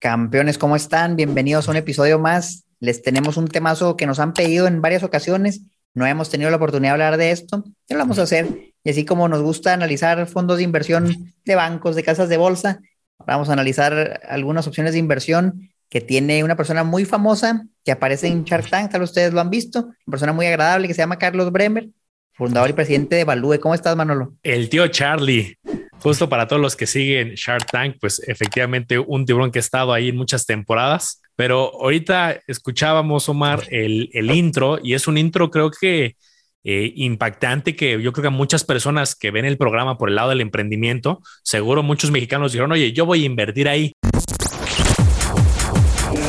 Campeones, ¿cómo están? Bienvenidos a un episodio más. Les tenemos un temazo que nos han pedido en varias ocasiones. No hemos tenido la oportunidad de hablar de esto. Ya lo vamos a hacer. Y así como nos gusta analizar fondos de inversión de bancos, de casas de bolsa, vamos a analizar algunas opciones de inversión que tiene una persona muy famosa que aparece en Shark Tank, tal vez ustedes lo han visto, una persona muy agradable que se llama Carlos Bremer, fundador y presidente de Value. ¿Cómo estás, Manolo? El tío Charlie justo para todos los que siguen Shark Tank, pues efectivamente un tiburón que ha estado ahí en muchas temporadas. Pero ahorita escuchábamos, Omar, el, el intro y es un intro creo que eh, impactante que yo creo que a muchas personas que ven el programa por el lado del emprendimiento, seguro muchos mexicanos dijeron, oye, yo voy a invertir ahí.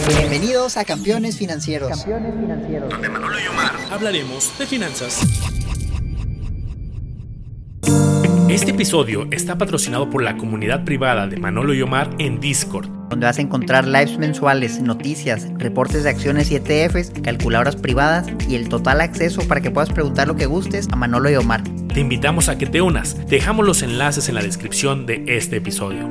Bienvenidos a Campeones Financieros. Campeones Financieros. Donde Manolo y Omar hablaremos de finanzas. Este episodio está patrocinado por la comunidad privada de Manolo y Omar en Discord, donde vas a encontrar lives mensuales, noticias, reportes de acciones y ETFs, calculadoras privadas y el total acceso para que puedas preguntar lo que gustes a Manolo y Omar. Te invitamos a que te unas. Dejamos los enlaces en la descripción de este episodio.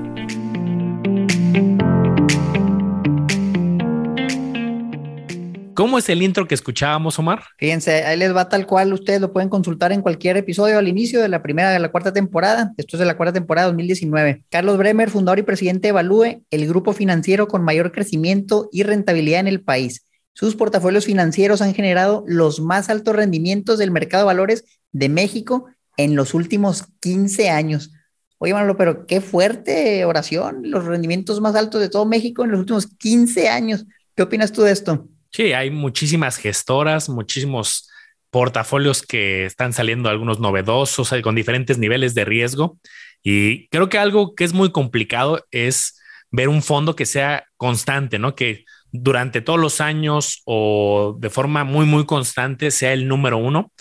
¿Cómo es el intro que escuchábamos, Omar? Fíjense, ahí les va tal cual, ustedes lo pueden consultar en cualquier episodio al inicio de la primera de la cuarta temporada. Esto es de la cuarta temporada 2019. Carlos Bremer, fundador y presidente de Evalúe, el grupo financiero con mayor crecimiento y rentabilidad en el país. Sus portafolios financieros han generado los más altos rendimientos del mercado de valores de México en los últimos 15 años. Oye, Manolo, pero qué fuerte oración, los rendimientos más altos de todo México en los últimos 15 años. ¿Qué opinas tú de esto? Sí, hay muchísimas gestoras, muchísimos portafolios que están saliendo, algunos novedosos, con diferentes niveles de riesgo. Y creo que algo que es muy complicado es ver un fondo que sea constante, ¿no? Que durante todos los años o de forma muy, muy constante sea el número uno.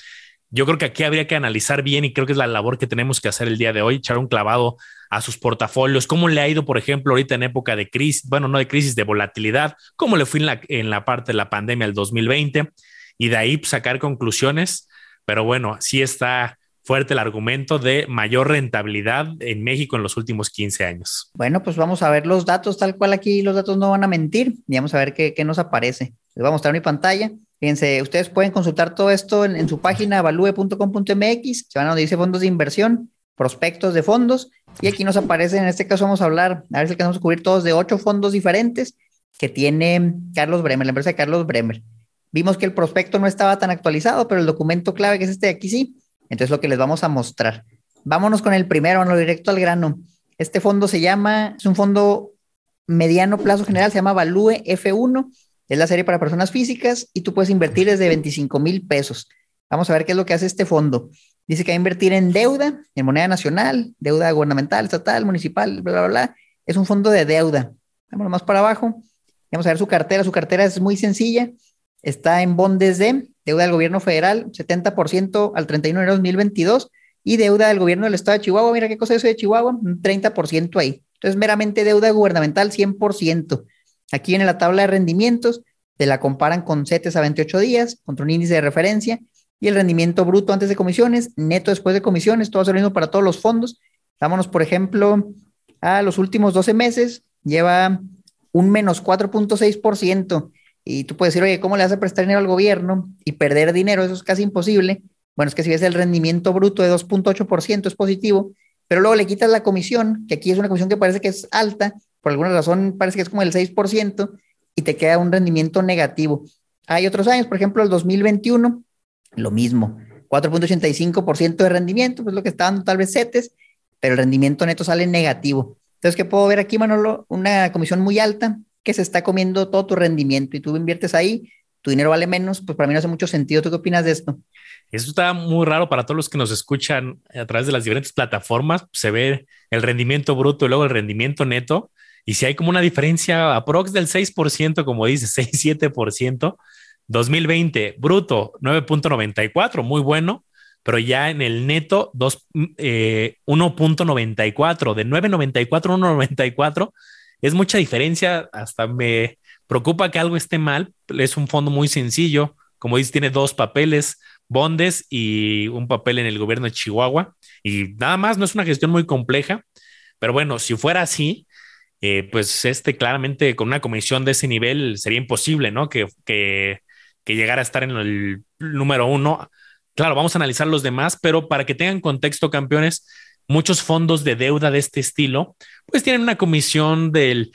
Yo creo que aquí habría que analizar bien y creo que es la labor que tenemos que hacer el día de hoy, echar un clavado a sus portafolios, cómo le ha ido, por ejemplo, ahorita en época de crisis, bueno, no de crisis, de volatilidad, cómo le fue en la, en la parte de la pandemia del 2020 y de ahí sacar conclusiones. Pero bueno, sí está fuerte el argumento de mayor rentabilidad en México en los últimos 15 años. Bueno, pues vamos a ver los datos tal cual aquí, los datos no van a mentir y vamos a ver qué, qué nos aparece. Les voy a mostrar mi pantalla. Fíjense, ustedes pueden consultar todo esto en, su página value.com.mx, se van a donde dice fondos de inversión, prospectos de fondos, y aquí nos aparece, en este caso vamos a hablar, a ver si alcanzamos a cubrir todos de ocho fondos diferentes que tiene Carlos Bremer, la empresa de Carlos Bremer. Vimos que el prospecto no estaba tan actualizado, pero el documento clave que es este de aquí sí. Entonces lo que les vamos a mostrar. Vámonos con el primero, lo directo al grano. Este fondo se llama, es un fondo mediano plazo general, se llama Value F1 es la serie para personas físicas y tú puedes invertir desde 25 mil pesos. Vamos a ver qué es lo que hace este fondo. Dice que va a invertir en deuda, en moneda nacional, deuda gubernamental, estatal, municipal, bla, bla, bla. Es un fondo de deuda. Vamos más para abajo. Vamos a ver su cartera. Su cartera es muy sencilla. Está en bondes de deuda del gobierno federal, 70% al 31 de enero de 2022, y deuda del gobierno del estado de Chihuahua. Mira qué cosa es eso de Chihuahua, un 30% ahí. Entonces, meramente deuda gubernamental, 100%. Aquí viene la tabla de rendimientos, te la comparan con CETES a 28 días, contra un índice de referencia, y el rendimiento bruto antes de comisiones, neto después de comisiones, todo es lo mismo para todos los fondos. Vámonos, por ejemplo, a los últimos 12 meses, lleva un menos 4.6%. Y tú puedes decir, oye, ¿cómo le a prestar dinero al gobierno y perder dinero? Eso es casi imposible. Bueno, es que si ves el rendimiento bruto de 2.8% es positivo, pero luego le quitas la comisión, que aquí es una comisión que parece que es alta, por alguna razón parece que es como el 6% y te queda un rendimiento negativo. Hay otros años, por ejemplo, el 2021, lo mismo, 4.85% de rendimiento, pues lo que está dando tal vez CETES, pero el rendimiento neto sale negativo. Entonces, ¿qué puedo ver aquí, Manolo? Una comisión muy alta que se está comiendo todo tu rendimiento y tú inviertes ahí, tu dinero vale menos, pues para mí no hace mucho sentido. ¿Tú qué opinas de esto? Eso está muy raro para todos los que nos escuchan a través de las diferentes plataformas. Se ve el rendimiento bruto y luego el rendimiento neto. Y si hay como una diferencia aprox del 6%, como dice, 6-7%, 2020 bruto 9.94, muy bueno, pero ya en el neto 1.94, eh, de 9.94 a 1.94, es mucha diferencia, hasta me preocupa que algo esté mal, es un fondo muy sencillo, como dice, tiene dos papeles, bondes y un papel en el gobierno de Chihuahua, y nada más, no es una gestión muy compleja, pero bueno, si fuera así, eh, pues este claramente con una comisión de ese nivel sería imposible, ¿no? Que, que, llegara a estar en el número uno. Claro, vamos a analizar los demás, pero para que tengan contexto, campeones, muchos fondos de deuda de este estilo, pues tienen una comisión del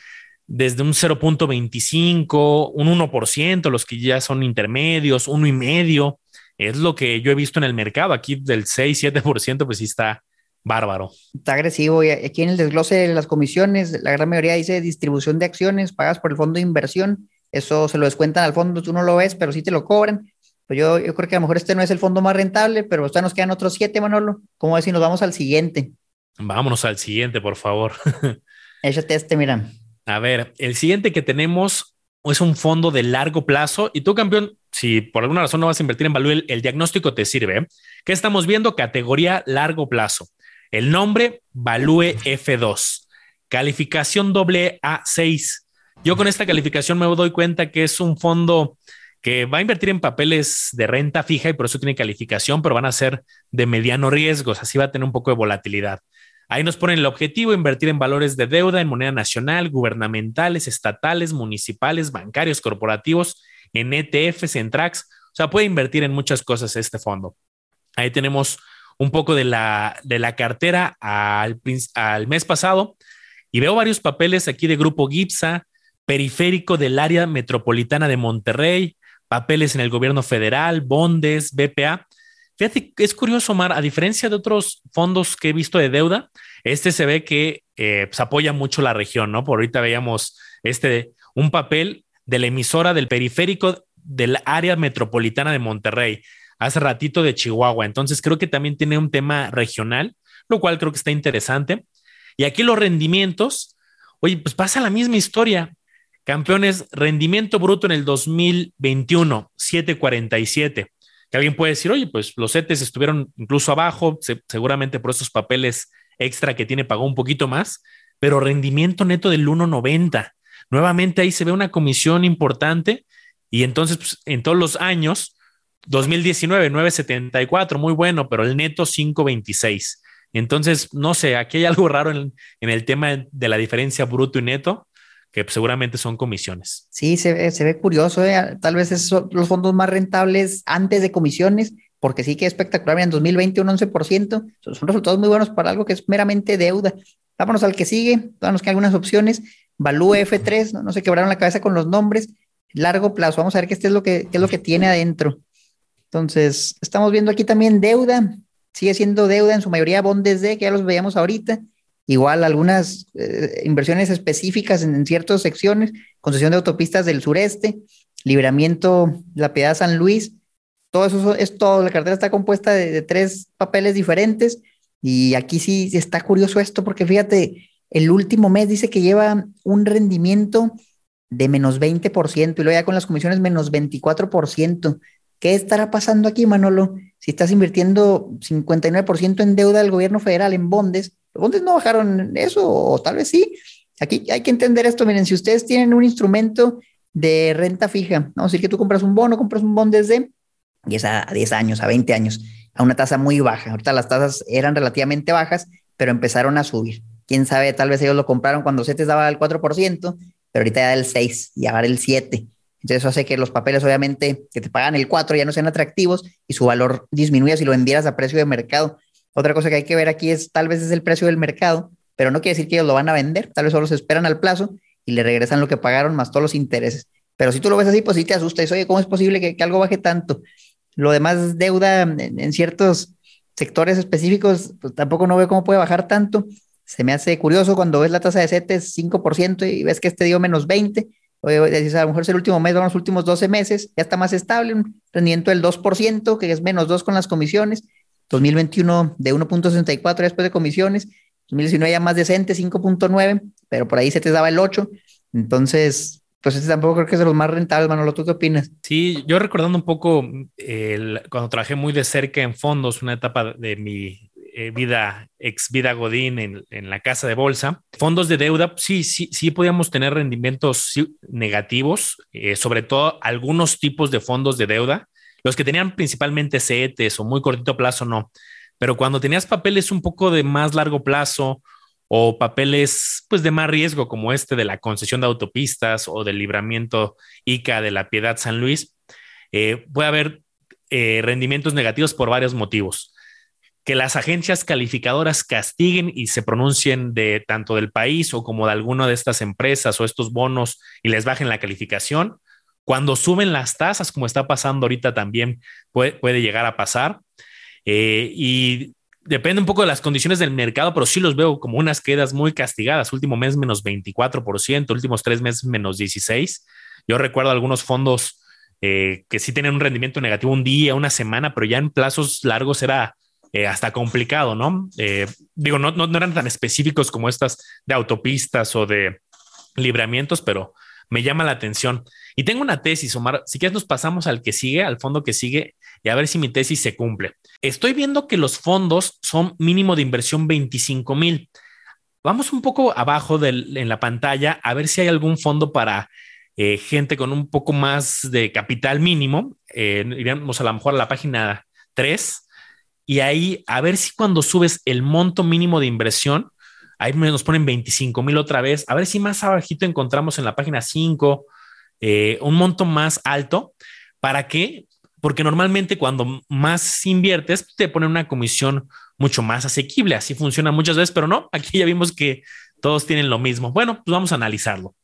desde un 0.25, un 1%, los que ya son intermedios, uno y medio. Es lo que yo he visto en el mercado. Aquí del 6, 7%, pues sí está bárbaro. Está agresivo. Y aquí en el desglose de las comisiones, la gran mayoría dice distribución de acciones pagadas por el fondo de inversión. Eso se lo descuentan al fondo, tú no lo ves, pero sí te lo cobran. Pues yo, yo creo que a lo mejor este no es el fondo más rentable, pero hasta nos quedan otros siete, Manolo. ¿Cómo ves si nos vamos al siguiente? Vámonos al siguiente, por favor. Échate este, mira. A ver, el siguiente que tenemos es un fondo de largo plazo y tú, campeón, si por alguna razón no vas a invertir en Value, el, el diagnóstico te sirve. ¿Qué estamos viendo? Categoría largo plazo. El nombre, Value F2. Calificación doble A6. Yo con esta calificación me doy cuenta que es un fondo que va a invertir en papeles de renta fija y por eso tiene calificación, pero van a ser de mediano riesgo, así va a tener un poco de volatilidad. Ahí nos ponen el objetivo, invertir en valores de deuda, en moneda nacional, gubernamentales, estatales, municipales, bancarios, corporativos, en ETFs, en tracks. O sea, puede invertir en muchas cosas este fondo. Ahí tenemos un poco de la, de la cartera al, al mes pasado y veo varios papeles aquí de Grupo Gipsa, periférico del área metropolitana de Monterrey, papeles en el gobierno federal, bondes, BPA. Fíjate, es curioso, Omar, a diferencia de otros fondos que he visto de deuda, este se ve que eh, pues, apoya mucho la región, ¿no? Por ahorita veíamos este, un papel de la emisora del periférico del área metropolitana de Monterrey, hace ratito de Chihuahua. Entonces creo que también tiene un tema regional, lo cual creo que está interesante. Y aquí los rendimientos, oye, pues pasa la misma historia. Campeones, rendimiento bruto en el 2021, 747 que alguien puede decir, oye, pues los CETES estuvieron incluso abajo, seguramente por esos papeles extra que tiene pagó un poquito más, pero rendimiento neto del 1.90. Nuevamente ahí se ve una comisión importante y entonces pues, en todos los años, 2019, 9.74, muy bueno, pero el neto 5.26. Entonces, no sé, aquí hay algo raro en, el tema de la diferencia bruto y neto que seguramente son comisiones. Sí, se ve, se ve curioso, ¿eh? tal vez son los fondos más rentables antes de comisiones, porque sí que es espectacular, en 2020 un 11%, son resultados muy buenos para algo que es meramente deuda. Vámonos al que sigue, todavía nos quedan algunas opciones, Value F3, no, se quebraron la cabeza con los nombres, largo plazo, vamos a ver qué, es lo que, qué es lo que tiene adentro. Entonces, estamos viendo aquí también deuda, sigue siendo deuda en su mayoría bondes de, que ya los veíamos ahorita, Igual algunas eh, inversiones específicas en, ciertas secciones, concesión de autopistas del sureste, libramiento La Piedad San Luis, todo eso es todo, la cartera está compuesta de, tres papeles diferentes. Y aquí sí está curioso esto porque fíjate, el último mes dice que lleva un rendimiento de menos 20% y luego ya con las comisiones menos 24%. ¿Qué estará pasando aquí, Manolo? Si estás invirtiendo 59% en deuda del gobierno federal en bondes, ¿Dónde no bajaron eso? O tal vez sí. Aquí hay que entender esto. Miren, si ustedes tienen un instrumento de renta fija, vamos a decir que tú compras un bono, compras un bono desde y es a 10 años, a 20 años, a una tasa muy baja. Ahorita las tasas eran relativamente bajas, pero empezaron a subir. Quién sabe, tal vez ellos lo compraron cuando se te daba el 4%, pero ahorita ya el 6 y ahora el 7. Entonces eso hace que los papeles obviamente que te pagan el 4 ya no sean atractivos y su valor disminuya si lo vendieras a precio de mercado. Otra cosa que hay que ver aquí es tal vez es el precio del mercado, pero no quiere decir que ellos lo van a vender, tal vez solo se esperan al plazo y le regresan lo que pagaron más todos los intereses. Pero si tú lo ves así, pues sí te asusta. oye, ¿cómo es posible que, algo baje tanto? Lo demás, deuda en, ciertos sectores específicos, pues tampoco no veo cómo puede bajar tanto. Se me hace curioso cuando ves la tasa de CETES 5% y ves que este dio menos 20. Oye, a lo mejor es el último mes, vamos los últimos 12 meses, ya está más estable, un rendimiento del 2%, que es menos 2 con las comisiones 2021 de 1.64 después de comisiones, 2019 ya más decente, 5.9, pero por ahí se te daba el 8. Entonces, pues este tampoco creo que es de los más rentables, Manolo. ¿Tú qué opinas? Sí, yo recordando un poco cuando trabajé muy de cerca en fondos, una etapa de mi eh, vida, ex vida Godín en, en, la casa de bolsa, fondos de deuda, sí, sí, sí podíamos tener rendimientos negativos, eh, sobre todo algunos tipos de fondos de deuda los que tenían principalmente CETES o muy cortito plazo, no. Pero cuando tenías papeles un poco de más largo plazo o papeles pues de más riesgo como este de la concesión de autopistas o del libramiento ICA de la Piedad San Luis, eh, puede haber rendimientos negativos por varios motivos. Que las agencias calificadoras castiguen y se pronuncien de tanto del país o como de alguna de estas empresas o estos bonos y les bajen la calificación. Cuando suben las tasas, como está pasando ahorita también puede, puede llegar a pasar. Eh, y depende un poco de las condiciones del mercado, pero sí los veo como unas quedas muy castigadas. Último mes menos 24%, últimos tres meses menos 16%. Yo recuerdo algunos fondos eh, que sí tenían un rendimiento negativo un día, una semana, pero ya en plazos largos era eh, hasta complicado, ¿no? digo, no, no, no, eran tan específicos como estas de autopistas o de libramientos, pero me llama la atención. Y tengo una tesis, Omar, si quieres nos pasamos al que sigue, al fondo que sigue, y a ver si mi tesis se cumple. Estoy viendo que los fondos son mínimo de inversión 25 mil. Vamos un poco abajo en la pantalla a ver si hay algún fondo para eh, gente con un poco más de capital mínimo. Eh, iríamos a lo mejor a la página 3 y ahí a ver si cuando subes el monto mínimo de inversión, ahí nos ponen 25 mil otra vez, a ver si más abajito encontramos en la página 5 eh, un monto más alto. ¿Para qué? Porque normalmente cuando más inviertes, te ponen una comisión mucho más asequible. Así funciona muchas veces, pero no, aquí ya vimos que todos tienen lo mismo. Bueno, pues vamos a analizarlo.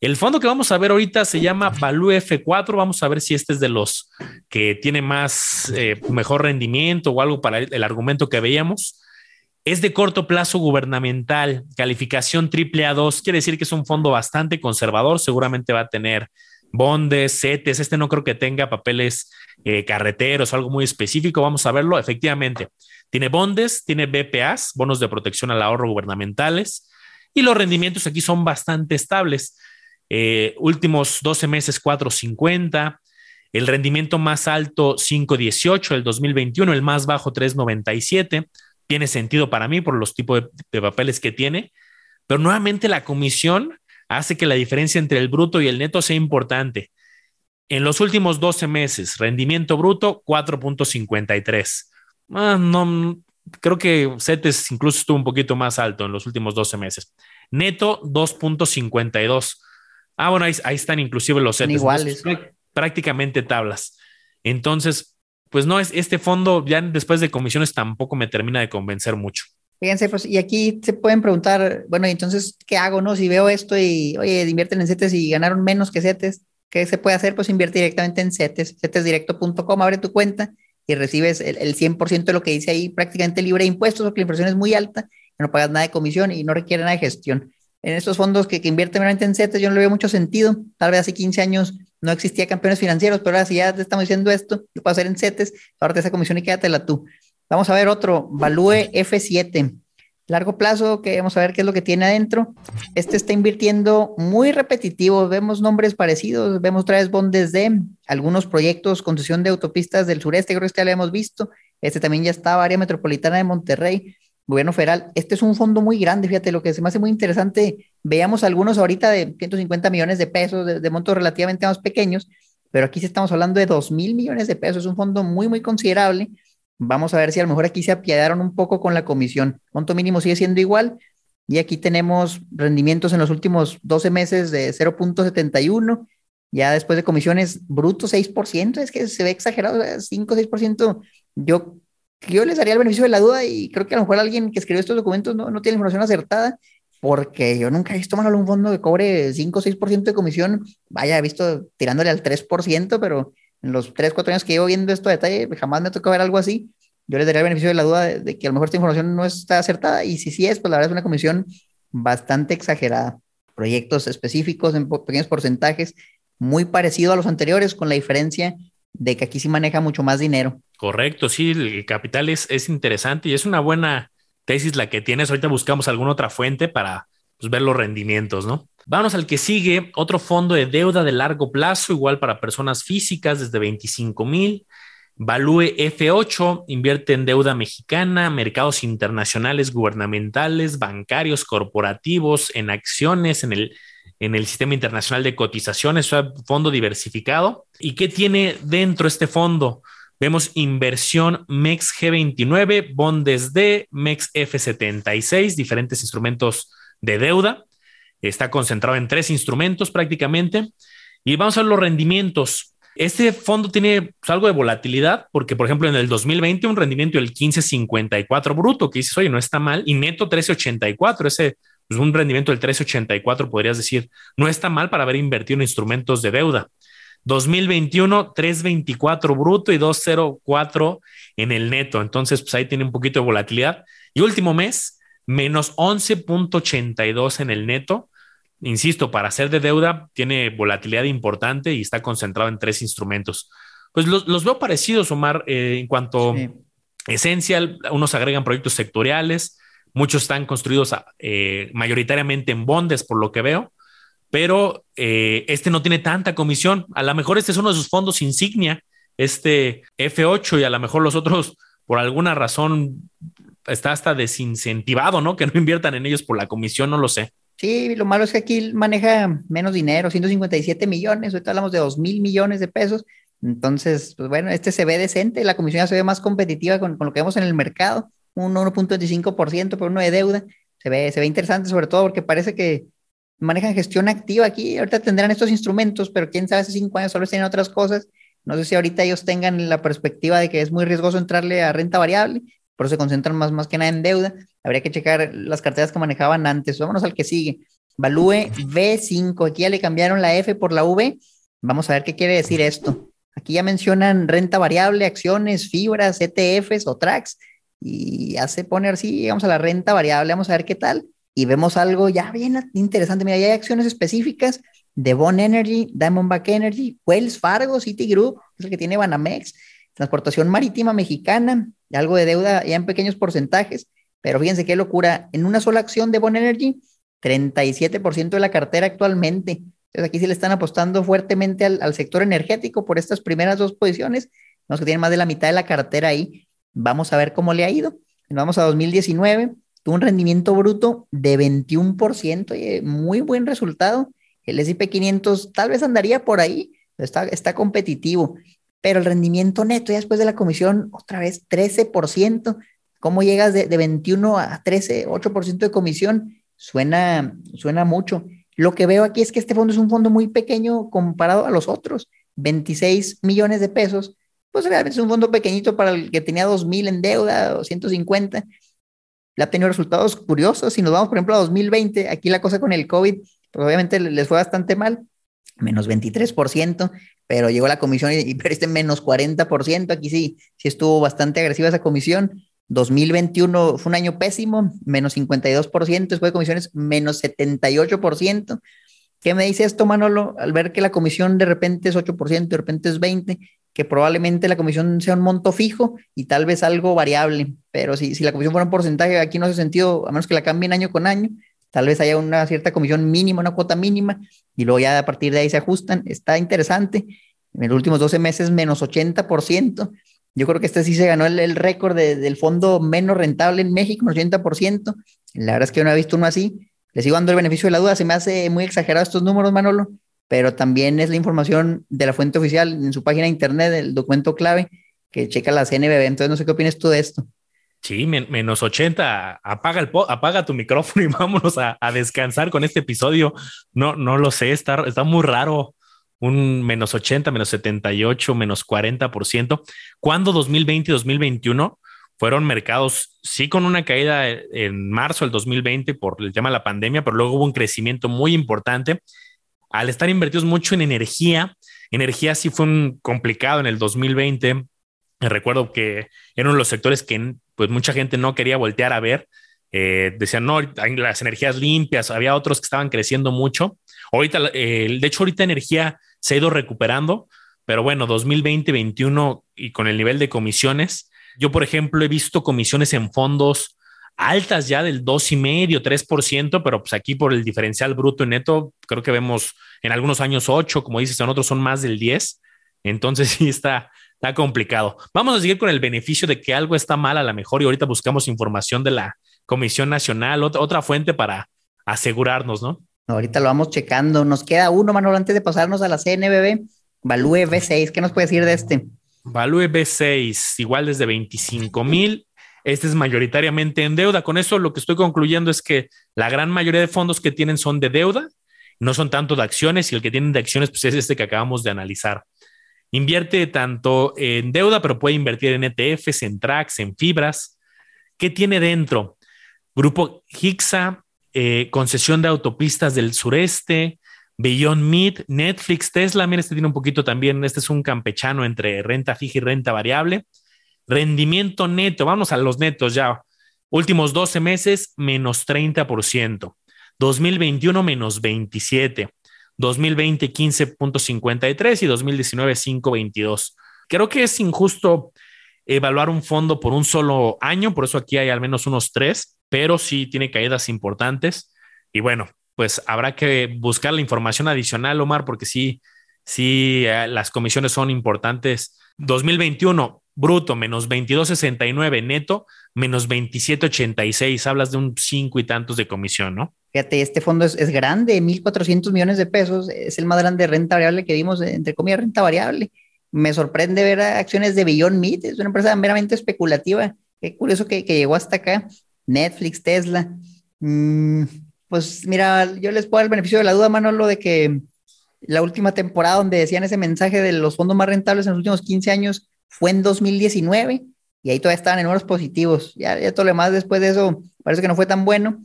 El fondo que vamos a ver ahorita se llama Value F4. Vamos a ver si este es de los que tiene más, eh, mejor rendimiento o algo para el, argumento que veíamos. Es de corto plazo gubernamental, calificación triple A2, quiere decir que es un fondo bastante conservador, seguramente va a tener bondes, CETES, este no creo que tenga papeles eh, carreteros, algo muy específico, vamos a verlo, efectivamente. Tiene bondes, tiene BPAs, bonos de protección al ahorro gubernamentales, y los rendimientos aquí son bastante estables. Eh, últimos 12 meses 4.50, el rendimiento más alto 5.18 el 2021, el más bajo 3.97. Tiene sentido para mí por los tipos de papeles que tiene, pero nuevamente la comisión hace que la diferencia entre el bruto y el neto sea importante. En los últimos 12 meses, rendimiento bruto 4.53. Ah, no, creo que CETES incluso estuvo un poquito más alto en los últimos 12 meses. Neto 2.52. Ah, bueno, ahí, están inclusive los CETES. Iguales. Prácticamente tablas. Entonces, pues no es este fondo ya después de comisiones tampoco me termina de convencer mucho. Fíjense, pues, y aquí se pueden preguntar, bueno, entonces, ¿qué hago, no? Si veo esto y, oye, invierten en CETES y ganaron menos que CETES, ¿qué se puede hacer? Pues invierte directamente en CETES, cetesdirecto.com, abre tu cuenta y recibes el, el 100% de lo que dice ahí prácticamente libre de impuestos, porque la inversión es muy alta, no pagas nada de comisión y no requiere nada de gestión. En estos fondos que, que invierten realmente en CETES, yo no le veo mucho sentido. Tal vez hace 15 años no existía campeones financieros, pero ahora si ya te estamos diciendo esto, lo puedo hacer en CETES, ahora esa comisión y quédatela tú. Vamos a ver otro, Value F7. Largo plazo, que vamos a ver qué es lo que tiene adentro. Este está invirtiendo muy repetitivo. Vemos nombres parecidos. Vemos otra bondes de algunos proyectos, concesión de autopistas del sureste, creo que este ya lo hemos visto. Este también ya está, área metropolitana de Monterrey, gobierno federal. Este es un fondo muy grande, fíjate, lo que se me hace muy interesante. Veamos algunos ahorita de 150 millones de pesos, de, montos relativamente más pequeños, pero aquí sí estamos hablando de 2 mil millones de pesos. Es un fondo muy, muy considerable Vamos a ver si a lo mejor aquí se apiadaron un poco con la comisión. Monto mínimo sigue siendo igual. Y aquí tenemos rendimientos en los últimos 12 meses de 0.71. Ya después de comisiones, bruto 6%. Es que se ve exagerado, 5 6%. Yo, yo les daría el beneficio de la duda y creo que a lo mejor alguien que escribió estos documentos no, no tiene información acertada porque yo nunca he visto más un fondo que cobre 5 o 6% de comisión. Vaya, he visto tirándole al 3%, pero en los 3, 4 años que llevo viendo esto de detalle, jamás me tocado ver algo así. Yo les daría el beneficio de la duda de, que a lo mejor esta información no está acertada y si sí es, pues la verdad es una comisión bastante exagerada. Proyectos específicos en pequeños porcentajes, muy parecido a los anteriores, con la diferencia de que aquí sí maneja mucho más dinero. Correcto, sí, el capital es, es interesante y es una buena tesis la que tienes. Ahorita buscamos alguna otra fuente para pues, ver los rendimientos, ¿no? Vamos al que sigue, otro fondo de deuda de largo plazo, igual para personas físicas desde 25 mil. Value F8 invierte en deuda mexicana, mercados internacionales, gubernamentales, bancarios, corporativos, en acciones, en el, en el sistema internacional de cotizaciones, fondo diversificado. ¿Y qué tiene dentro este fondo? Vemos inversión MEX G29, bondes D, MEX F76, diferentes instrumentos de deuda. Está concentrado en tres instrumentos prácticamente. Y vamos a ver los rendimientos. Este fondo tiene pues, algo de volatilidad porque, por ejemplo, en el 2020 un rendimiento del 15.54 bruto, que dices, oye, no está mal, y neto 13.84, ese pues, un rendimiento del 13.84 podrías decir, no está mal para haber invertido en instrumentos de deuda. 2021, 3.24 bruto y 2.04 en el neto. Entonces, pues ahí tiene un poquito de volatilidad. Y último mes, menos 11.82 en el neto. Insisto, para ser de deuda tiene volatilidad importante y está concentrado en tres instrumentos. Pues los, veo parecidos, Omar, eh, en cuanto a esencial, unos agregan proyectos sectoriales, muchos están construidos eh, mayoritariamente en bondes, por lo que veo, pero eh, este no tiene tanta comisión. A lo mejor este es uno de sus fondos insignia, este F8, y a lo mejor los otros, por alguna razón, está hasta desincentivado, ¿no? Que no inviertan en ellos por la comisión, no lo sé. Sí, lo malo es que aquí maneja menos dinero, 157 millones, ahorita hablamos de 2 mil millones de pesos. Entonces, pues bueno, este se ve decente, la comisión ya se ve más competitiva con, lo que vemos en el mercado, un 1.25% por uno de deuda. Se ve, se ve interesante, sobre todo porque parece que manejan gestión activa aquí. Ahorita tendrán estos instrumentos, pero quién sabe, hace cinco años solo tienen otras cosas. No sé si ahorita ellos tengan la perspectiva de que es muy riesgoso entrarle a renta variable, por eso se concentran más, más que nada en deuda. Habría que checar las carteras que manejaban antes. Vámonos al que sigue. Valúe V5. Aquí ya le cambiaron la F por la V. Vamos a ver qué quiere decir esto. Aquí ya mencionan renta variable, acciones, fibras, ETFs o tracks. Y ya se pone así, vamos a la renta variable, vamos a ver qué tal y vemos algo ya bien interesante. Mira, ya hay acciones específicas de Bond Energy, Diamondback Energy, Wells Fargo, Citigroup, es el que tiene Banamex, Transportación Marítima Mexicana, algo de deuda ya en pequeños porcentajes, pero fíjense qué locura, en una sola acción de Bond Energy, 37% de la cartera actualmente. Entonces aquí sí le están apostando fuertemente al, al, sector energético por estas primeras dos posiciones, vemos que tienen más de la mitad de la cartera ahí. Vamos a ver cómo le ha ido. Vamos a 2019, un rendimiento bruto de 21%, muy buen resultado. El S&P 500 tal vez andaría por ahí, está, está competitivo, pero el rendimiento neto ya después de la comisión, otra vez 13%. ¿Cómo llegas de, de 21 a 13, 8% de comisión? Suena, suena mucho. Lo que veo aquí es que este fondo es un fondo muy pequeño comparado a los otros, 26 millones de pesos. Pues realmente es un fondo pequeñito para el que tenía 2.000 en deuda o 150 le ha tenido resultados curiosos. Si nos vamos, por ejemplo, a 2020, aquí la cosa con el COVID, pues obviamente les fue bastante mal, menos 23%, pero llegó la comisión y, y este menos 40%. Aquí sí, sí estuvo bastante agresiva esa comisión. 2021 fue un año pésimo, menos 52%, después de comisiones, menos 78%. ¿Qué me dice esto, Manolo? Al ver que la comisión de repente es 8%, de repente es 20%, que probablemente la comisión sea un monto fijo y tal vez algo variable, pero si, si la comisión fuera un porcentaje, aquí no hace sentido, a menos que la cambien año con año, tal vez haya una cierta comisión mínima, una cuota mínima, y luego ya a partir de ahí se ajustan. Está interesante. En los últimos 12 meses, menos 80%. Yo creo que este sí se ganó el, récord del fondo menos rentable en México, un 80%. La verdad es que no he visto uno así. Les sigo dando el beneficio de la duda. Se me hace muy exagerado estos números, Manolo, pero también es la información de la fuente oficial en su página de internet, el documento clave que checa la CNBB. Entonces, no sé qué opinas tú de esto. Sí, menos 80, apaga, el apaga tu micrófono y vámonos a, descansar con este episodio. No, no lo sé, está, está muy raro. Un menos 80, menos 78, menos 40%. Cuando 2020 y 2021 fueron mercados, sí, con una caída en marzo del 2020 por el tema de la pandemia, pero luego hubo un crecimiento muy importante al estar invertidos mucho en energía, energía sí fue un complicado en el 2020. Recuerdo que era uno de los sectores que pues mucha gente no quería voltear a ver. Eh, decían, no, las energías limpias, había otros que estaban creciendo mucho. Ahorita, de hecho, ahorita energía se ha ido recuperando, pero bueno, 2020, 2021 y con el nivel de comisiones, yo, por ejemplo, he visto comisiones en fondos altas ya del 2,5, 3%, pero pues aquí por el diferencial bruto y neto, creo que vemos en algunos años 8, como dices, en otros son más del 10. Entonces sí está, está complicado. Vamos a seguir con el beneficio de que algo está mal a lo mejor y ahorita buscamos información de la Comisión Nacional, otra, otra fuente para asegurarnos, ¿no? Ahorita lo vamos checando. Nos queda uno, Manuel, antes de pasarnos a la CNBB. Valúe V6, ¿qué nos puede decir de este? Value B6, igual desde 25 mil. Este es mayoritariamente en deuda. Con eso lo que estoy concluyendo es que la gran mayoría de fondos que tienen son de deuda, no son tanto de acciones y el que tienen de acciones pues es este que acabamos de analizar. Invierte tanto en deuda, pero puede invertir en ETFs, en tracks, en fibras. ¿Qué tiene dentro? Grupo Hixa, eh, concesión de autopistas del sureste, Beyond Meat, Netflix, Tesla. Mira, este tiene un poquito también. Este es un campechano entre renta fija y renta variable. Rendimiento neto, vamos a los netos ya. Últimos 12 meses, menos 30%. 2021, menos 27. 2020 15.53 y 2019 5.22. Creo que es injusto evaluar un fondo por un solo año, por eso aquí hay al menos unos tres, pero sí tiene caídas importantes. Y bueno, pues habrá que buscar la información adicional, Omar, porque sí, sí, eh, las comisiones son importantes. 2021, bruto, menos 22.69, neto, menos 27.86. Hablas de un cinco y tantos de comisión, ¿no? Fíjate, este fondo es, es grande, 1.400 millones de pesos, es el más grande de renta variable que vimos, entre comillas, renta variable. Me sorprende ver acciones de Beyond Meat, es una empresa meramente especulativa. Qué curioso que, que llegó hasta acá. Netflix, Tesla. Mm, pues mira, yo les puedo dar el beneficio de la duda, Manolo, de que la última temporada donde decían ese mensaje de los fondos más rentables en los últimos 15 años fue en 2019 y ahí todavía estaban en números positivos. Ya, ya todo lo demás después de eso parece que no fue tan bueno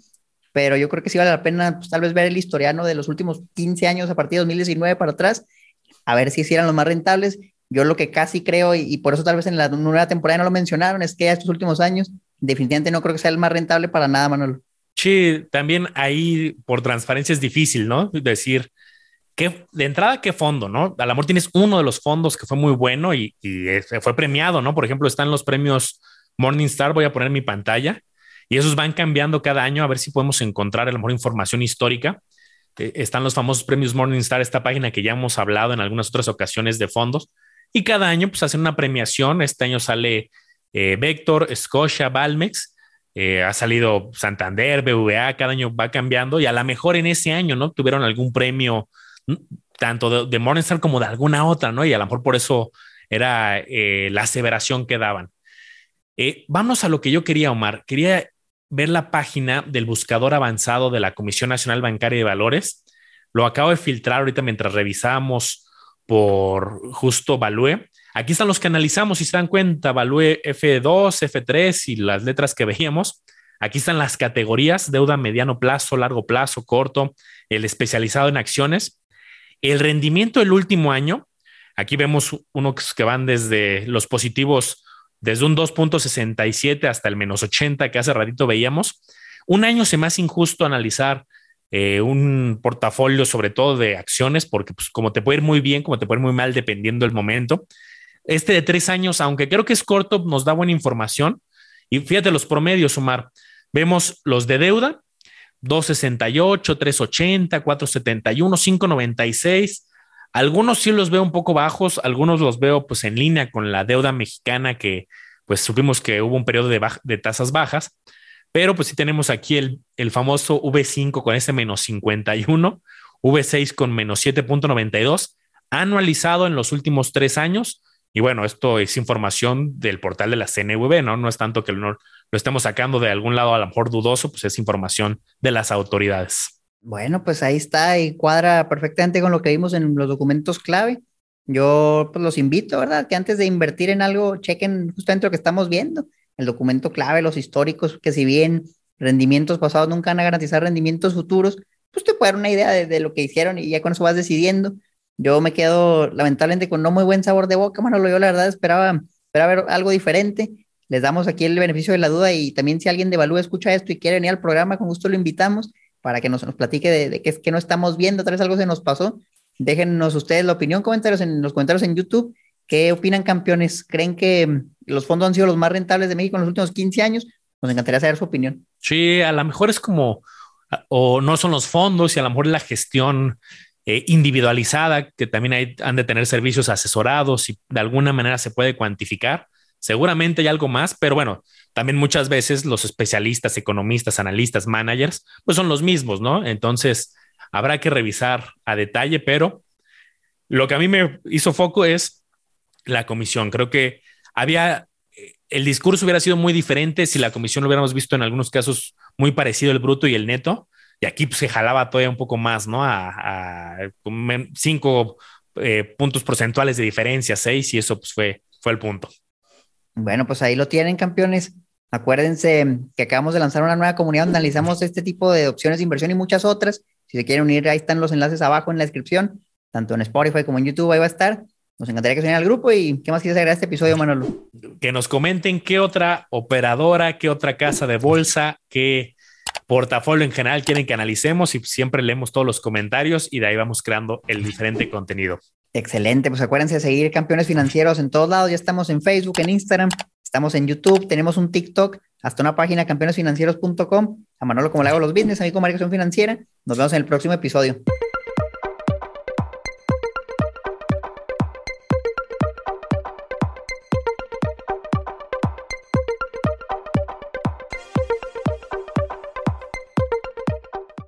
pero yo creo que sí vale la pena pues, tal vez ver el historiano de los últimos 15 años a partir de 2019 para atrás, a ver si eran los más rentables. Yo lo que casi creo, y, por eso tal vez en la nueva temporada no lo mencionaron, es que estos últimos años definitivamente no creo que sea el más rentable para nada, Manuel. Sí, también ahí por transparencia es difícil, ¿no? Decir, que de entrada, ¿qué fondo, no? A lo tienes uno de los fondos que fue muy bueno y, y fue premiado, ¿no? Por ejemplo, están los premios Morningstar, voy a poner mi pantalla y esos van cambiando cada año a ver si podemos encontrar a lo mejor información histórica. Eh, están los famosos premios Morningstar, esta página que ya hemos hablado en algunas otras ocasiones de fondos. Y cada año pues hacen una premiación. Este año sale eh, Vector, Scotia, Balmex. Eh, ha salido Santander, BVA, cada año va cambiando y a lo mejor en ese año, ¿no? Tuvieron algún premio tanto de, Morningstar como de alguna otra, ¿no? Y a lo mejor por eso era la aseveración que daban. vamos a lo que yo quería, Omar. Quería ver la página del buscador avanzado de la Comisión Nacional Bancaria de Valores. Lo acabo de filtrar ahorita mientras revisamos por justo Value. Aquí están los que analizamos, si se dan cuenta, Value F2, F3 y las letras que veíamos. Aquí están las categorías, deuda mediano plazo, largo plazo, corto, el especializado en acciones. El rendimiento del último año, aquí vemos unos que van desde los positivos desde un 2.67 hasta el menos 80 que hace ratito veíamos. Un año se me hace injusto analizar eh, un portafolio, sobre todo de acciones, porque pues, como te puede ir muy bien, como te puede ir muy mal, dependiendo del momento. Este de tres años, aunque creo que es corto, nos da buena información. Y fíjate los promedios, Omar. Vemos los de deuda, 268, 380, 471, 596. Algunos sí los veo un poco bajos, algunos los veo pues en línea con la deuda mexicana que pues supimos que hubo un periodo de, tasas bajas, pero pues sí tenemos aquí el, el famoso V5 con ese menos 51, V6 con menos 7.92, anualizado en los últimos tres años. Y bueno, esto es información del portal de la CNV, ¿no? No es tanto que lo, lo estemos sacando de algún lado a lo mejor dudoso, pues es información de las autoridades. Bueno, pues ahí está y cuadra perfectamente con lo que vimos en los documentos clave. Yo pues los invito, ¿verdad? Que antes de invertir en algo, chequen justamente lo que estamos viendo, el documento clave, los históricos, que si bien rendimientos pasados nunca van a garantizar rendimientos futuros, pues te puede dar una idea de, lo que hicieron y ya con eso vas decidiendo. Yo me quedo lamentablemente con no muy buen sabor de boca, Manolo. Yo la verdad esperaba, esperaba ver algo diferente. Les damos aquí el beneficio de la duda y también si alguien de escucha esto y quiere venir al programa, con gusto lo invitamos para que nos, nos platique de, qué es que no estamos viendo, tal vez algo se nos pasó. Déjenos ustedes la opinión, comentarios en los comentarios en YouTube. ¿Qué opinan, campeones? ¿Creen que mm, los fondos han sido los más rentables de México en los últimos 15 años? Nos encantaría saber su opinión. Sí, a lo mejor es como, o no son los fondos y a lo mejor la gestión eh, individualizada, que también hay, han de tener servicios asesorados y de alguna manera se puede cuantificar. Seguramente hay algo más, pero bueno, también muchas veces los especialistas, economistas, analistas, managers, pues son los mismos, ¿no? Entonces, habrá que revisar a detalle, pero lo que a mí me hizo foco es la comisión. Creo que había, eh, el discurso hubiera sido muy diferente si la comisión lo hubiéramos visto en algunos casos muy parecido el bruto y el neto. Y aquí pues, se jalaba todavía un poco más, ¿no? A, cinco eh, puntos porcentuales de diferencia, seis, y eso pues fue, fue el punto. Bueno, pues ahí lo tienen, campeones. Acuérdense que acabamos de lanzar una nueva comunidad donde analizamos este tipo de opciones de inversión y muchas otras. Si se quieren unir, ahí están los enlaces abajo en la descripción, tanto en Spotify como en YouTube, ahí va a estar. Nos encantaría que se unieran al grupo y ¿qué más quieres agregar a este episodio, Manolo? Que nos comenten qué otra operadora, qué otra casa de bolsa, qué portafolio en general quieren que analicemos y siempre leemos todos los comentarios y de ahí vamos creando el diferente contenido. Excelente, pues acuérdense de seguir campeones financieros en todos lados, ya estamos en Facebook, en Instagram, estamos en YouTube, tenemos un TikTok, hasta una página campeonesfinancieros.com, a Manolo como le hago los business, a mí como Financiera, nos vemos en el próximo episodio.